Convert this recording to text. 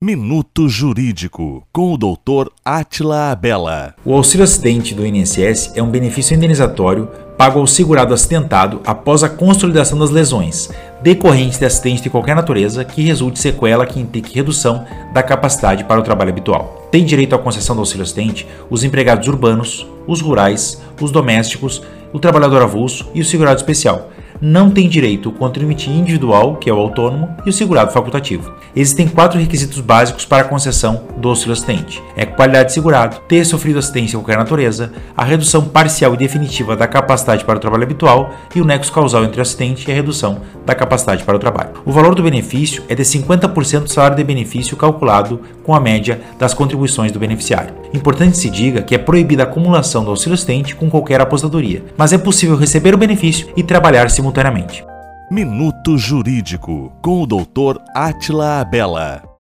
Minuto Jurídico, com o Dr. Atila Abela. O auxílio acidente do INSS é um benefício indenizatório pago ao segurado acidentado após a consolidação das lesões, decorrentes de acidente de qualquer natureza que resulte sequela que implique redução da capacidade para o trabalho habitual. Tem direito à concessão do auxílio acidente os empregados urbanos, os rurais, os domésticos, o trabalhador avulso e o segurado especial não tem direito o contribuinte individual, que é o autônomo, e o segurado facultativo. Existem quatro requisitos básicos para a concessão do auxílio acidente: é qualidade de segurado, ter sofrido acidência de qualquer natureza, a redução parcial e definitiva da capacidade para o trabalho habitual e o nexo causal entre o acidente e a redução da capacidade para o trabalho. O valor do benefício é de 50% do salário de benefício calculado com a média das contribuições do beneficiário. Importante se diga que é proibida a acumulação do auxílio acidente com qualquer aposentadoria, mas é possível receber o benefício e trabalhar simultaneamente. Minuto Jurídico, com o Dr. Atila Abela.